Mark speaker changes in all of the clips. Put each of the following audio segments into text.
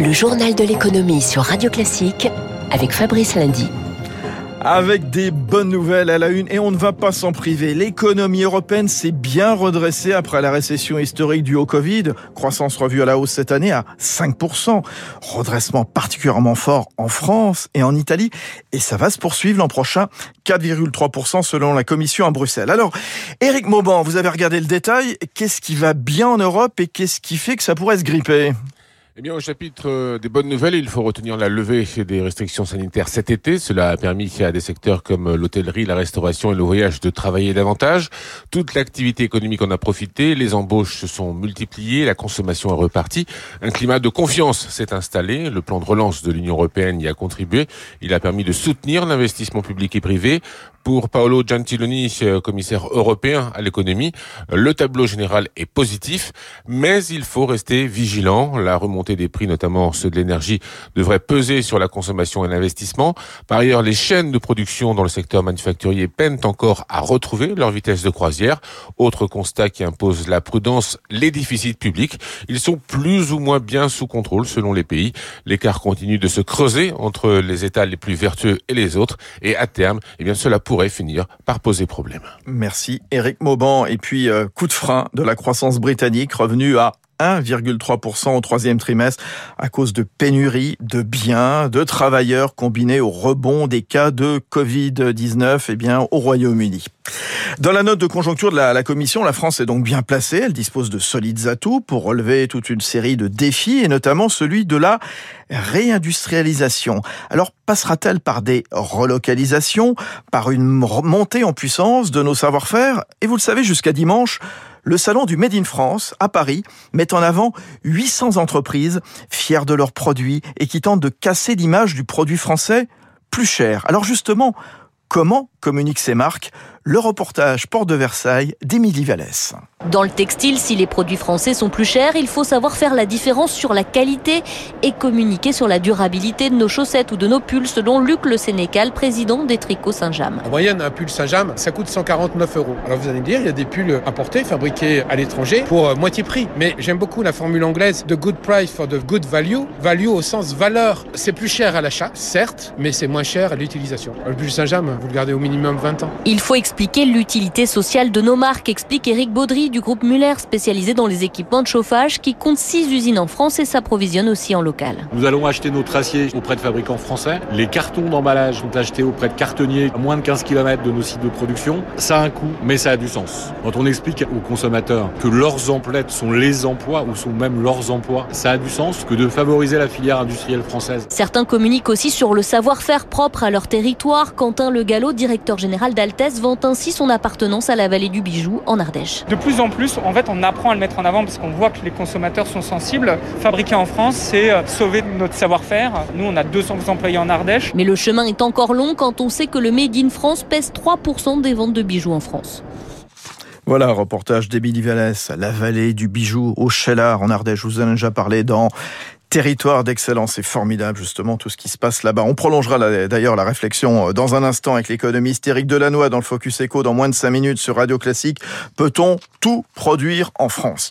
Speaker 1: Le journal de l'économie sur Radio Classique avec Fabrice Lundy.
Speaker 2: Avec des bonnes nouvelles à la une et on ne va pas s'en priver. L'économie européenne s'est bien redressée après la récession historique due au Covid. Croissance revue à la hausse cette année à 5%. Redressement particulièrement fort en France et en Italie. Et ça va se poursuivre l'an prochain. 4,3% selon la Commission à Bruxelles. Alors, Eric Mauban, vous avez regardé le détail. Qu'est-ce qui va bien en Europe et qu'est-ce qui fait que ça pourrait se gripper?
Speaker 3: Eh bien, au chapitre euh, des bonnes nouvelles, il faut retenir la levée des restrictions sanitaires cet été. Cela a permis à des secteurs comme l'hôtellerie, la restauration et le voyage de travailler davantage. Toute l'activité économique en a profité, les embauches se sont multipliées, la consommation est repartie. Un climat de confiance s'est installé. Le plan de relance de l'Union européenne y a contribué. Il a permis de soutenir l'investissement public et privé. Pour Paolo Gentiloni, euh, commissaire européen à l'économie, le tableau général est positif, mais il faut rester vigilant. La remontée des prix, notamment ceux de l'énergie, devrait peser sur la consommation et l'investissement. Par ailleurs, les chaînes de production dans le secteur manufacturier peinent encore à retrouver leur vitesse de croisière. Autre constat qui impose la prudence, les déficits publics. Ils sont plus ou moins bien sous contrôle selon les pays. L'écart continue de se creuser entre les États les plus vertueux et les autres. Et à terme, eh bien, cela pourrait finir par poser problème.
Speaker 2: Merci Eric Mauban. Et puis, euh, coup de frein de la croissance britannique, revenu à 1,3% au troisième trimestre à cause de pénuries de biens, de travailleurs combinés au rebond des cas de Covid-19 eh bien, au Royaume-Uni. Dans la note de conjoncture de la, la, Commission, la France est donc bien placée. Elle dispose de solides atouts pour relever toute une série de défis et notamment celui de la réindustrialisation. Alors passera-t-elle par des relocalisations, par une montée en puissance de nos savoir-faire? Et vous le savez, jusqu'à dimanche, le salon du Made in France à Paris met en avant 800 entreprises fières de leurs produits et qui tentent de casser l'image du produit français plus cher. Alors justement, comment communiquent ces marques le reportage Port de Versailles d'Émilie Vallès.
Speaker 4: Dans le textile, si les produits français sont plus chers, il faut savoir faire la différence sur la qualité et communiquer sur la durabilité de nos chaussettes ou de nos pulls, selon Luc Le Sénécal, président des Tricots Saint-James.
Speaker 5: En moyenne, un pull Saint-James, ça coûte 149 euros. Alors vous allez me dire, il y a des pulls importés, fabriqués à l'étranger, pour euh, moitié prix. Mais j'aime beaucoup la formule anglaise de good price for the good value. Value au sens valeur. C'est plus cher à l'achat, certes, mais c'est moins cher à l'utilisation. Le pull Saint-James, vous le gardez au minimum 20 ans.
Speaker 4: Il faut expliquer l'utilité sociale de nos marques, explique Eric Baudry du groupe Muller, spécialisé dans les équipements de chauffage, qui compte 6 usines en France et s'approvisionne aussi en local.
Speaker 6: Nous allons acheter notre acier auprès de fabricants français. Les cartons d'emballage sont achetés auprès de cartonniers à moins de 15 km de nos sites de production. Ça a un coût, mais ça a du sens. Quand on explique aux consommateurs que leurs emplettes sont les emplois ou sont même leurs emplois, ça a du sens que de favoriser la filière industrielle française.
Speaker 4: Certains communiquent aussi sur le savoir-faire propre à leur territoire. Quentin Le Gallo, directeur général d'Altès, vend ainsi son appartenance à la vallée du bijou en Ardèche.
Speaker 7: De plus en plus, en fait, on apprend à le mettre en avant parce qu'on voit que les consommateurs sont sensibles. Fabriquer en France, c'est sauver notre savoir-faire. Nous, on a 200 employés en Ardèche.
Speaker 4: Mais le chemin est encore long quand on sait que le Made in France pèse 3% des ventes de bijoux en France.
Speaker 2: Voilà, reportage d'Émilie Vallès, la vallée du bijou au Chellard en Ardèche. Je vous en ai déjà parlé dans territoire d'excellence. C'est formidable, justement, tout ce qui se passe là-bas. On prolongera d'ailleurs la réflexion dans un instant avec l'économiste Éric Delannoy dans le Focus Echo dans moins de 5 minutes sur Radio Classique. Peut-on tout produire en France?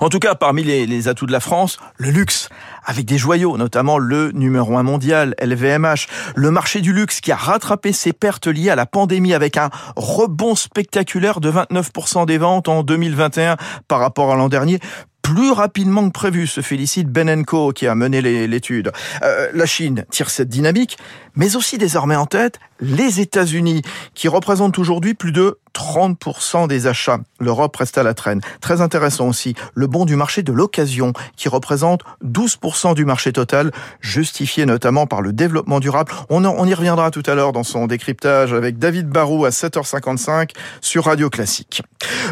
Speaker 2: En tout cas, parmi les, les, atouts de la France, le luxe, avec des joyaux, notamment le numéro un mondial, LVMH, le marché du luxe qui a rattrapé ses pertes liées à la pandémie avec un rebond spectaculaire de 29% des ventes en 2021 par rapport à l'an dernier plus rapidement que prévu, se félicite Benenco qui a mené l'étude. Euh, la Chine tire cette dynamique, mais aussi désormais en tête les États-Unis, qui représentent aujourd'hui plus de 30% des achats. L'Europe reste à la traîne. Très intéressant aussi, le bon du marché de l'occasion, qui représente 12% du marché total, justifié notamment par le développement durable. On, y reviendra tout à l'heure dans son décryptage avec David Barou à 7h55 sur Radio Classique.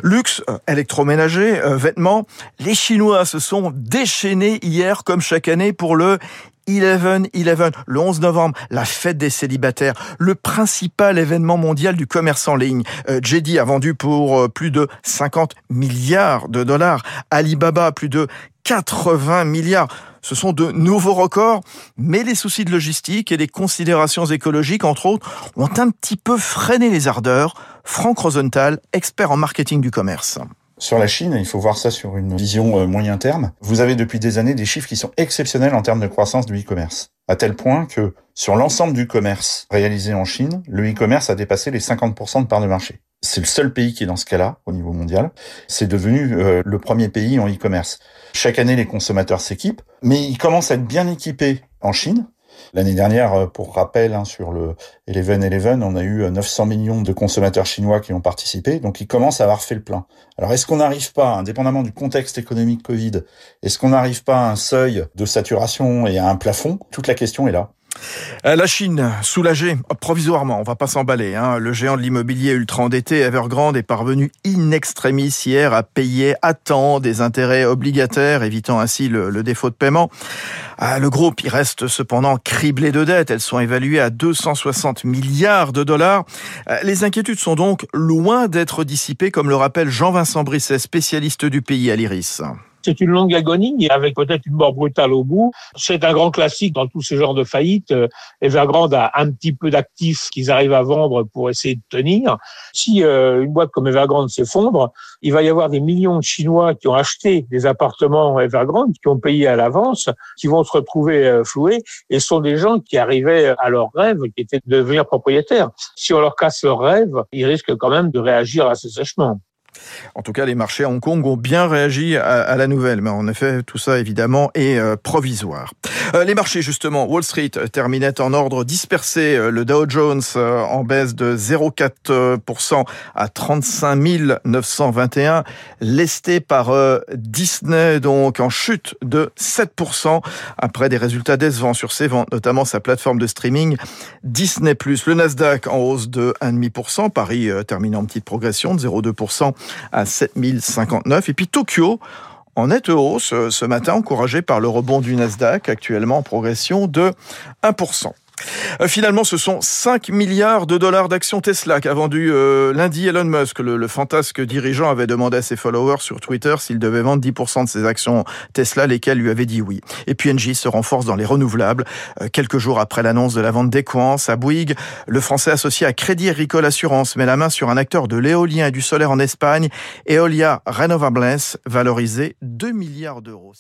Speaker 2: Luxe, euh, électroménager, euh, vêtements, les Chinois se sont déchaînés hier comme chaque année pour le 11-11, le 11 novembre, la fête des célibataires, le principal événement mondial du commerce en ligne. Euh, JD a vendu pour euh, plus de 50 milliards de dollars. Alibaba, plus de 80 milliards. Ce sont de nouveaux records, mais les soucis de logistique et les considérations écologiques, entre autres, ont un petit peu freiné les ardeurs. Franck Rosenthal, expert en marketing du commerce.
Speaker 8: Sur la Chine, il faut voir ça sur une vision euh, moyen terme. Vous avez depuis des années des chiffres qui sont exceptionnels en termes de croissance du e-commerce. À tel point que sur l'ensemble du commerce réalisé en Chine, le e-commerce a dépassé les 50% de part de marché. C'est le seul pays qui est dans ce cas-là au niveau mondial. C'est devenu euh, le premier pays en e-commerce. Chaque année, les consommateurs s'équipent, mais ils commencent à être bien équipés en Chine. L'année dernière, euh, pour rappel, hein, sur le Eleven Eleven, on a eu 900 euh, millions de consommateurs chinois qui ont participé, donc ils commencent à avoir fait le plein. Alors est-ce qu'on n'arrive pas, indépendamment du contexte économique Covid, est-ce qu'on n'arrive pas à un seuil de saturation et à un plafond? Toute la question est là.
Speaker 2: Euh, la Chine, soulagée provisoirement, on va pas s'emballer. Hein. Le géant de l'immobilier ultra endetté Evergrande est parvenu in extremis hier à payer à temps des intérêts obligataires, évitant ainsi le, défaut de paiement. Euh, le groupe il reste cependant criblé de dettes. Elles sont évaluées à 260 milliards de dollars. Euh, les inquiétudes sont donc loin d'être dissipées, comme le rappelle Jean-Vincent Brisset, spécialiste du pays à l'IRIS.
Speaker 9: C'est une longue agonie avec peut-être une mort brutale au bout. C'est un grand classique dans tous ces genres de faillites. Euh, Evergrande a un petit peu d'actifs qu'ils arrivent à vendre pour essayer de tenir. Si euh, une boîte comme Evergrande s'effondre, il va y avoir des millions de Chinois qui ont acheté des appartements Evergrande, qui ont payé à l'avance, qui vont se retrouver euh, floués, et ce sont des gens qui arrivaient à leur rêve, qui étaient de devenir propriétaires. Si on leur casse leur rêve, ils risquent quand même de réagir assez sèchement.
Speaker 2: En tout cas, les marchés à Hong Kong ont bien réagi à, la nouvelle, mais en effet, tout ça évidemment est euh, provisoire. Euh, les marchés, justement, Wall Street terminait en ordre dispersé. Euh, le Dow Jones en baisse de 0,4% à 35 921, lesté par Disney, donc en chute de 7% après des résultats décevants sur ses ventes, notamment sa plateforme de streaming Disney+. Le Nasdaq en hausse de 1,5%, Paris termine en petite progression de 0,2% à 7059. Et puis Tokyo, en nette hausse ce matin, encouragé par le rebond du Nasdaq, actuellement en progression de 1%. Euh, finalement, ce sont 5 milliards de dollars d'actions Tesla qu'a vendu euh, lundi Elon Musk. Le, fantasque dirigeant avait demandé à ses followers sur Twitter s'il devait vendre 10% de ses actions Tesla, lesquelles lui avaient dit oui. Et puis se renforce dans les renouvelables. Euh, quelques jours après l'annonce de la vente d'Equance à Bouygues, le français associé à Crédit Agricole Assurance met la main sur un acteur de l'éolien et du solaire en Espagne, Eolia Renovables, valorisé 2 milliards d'euros.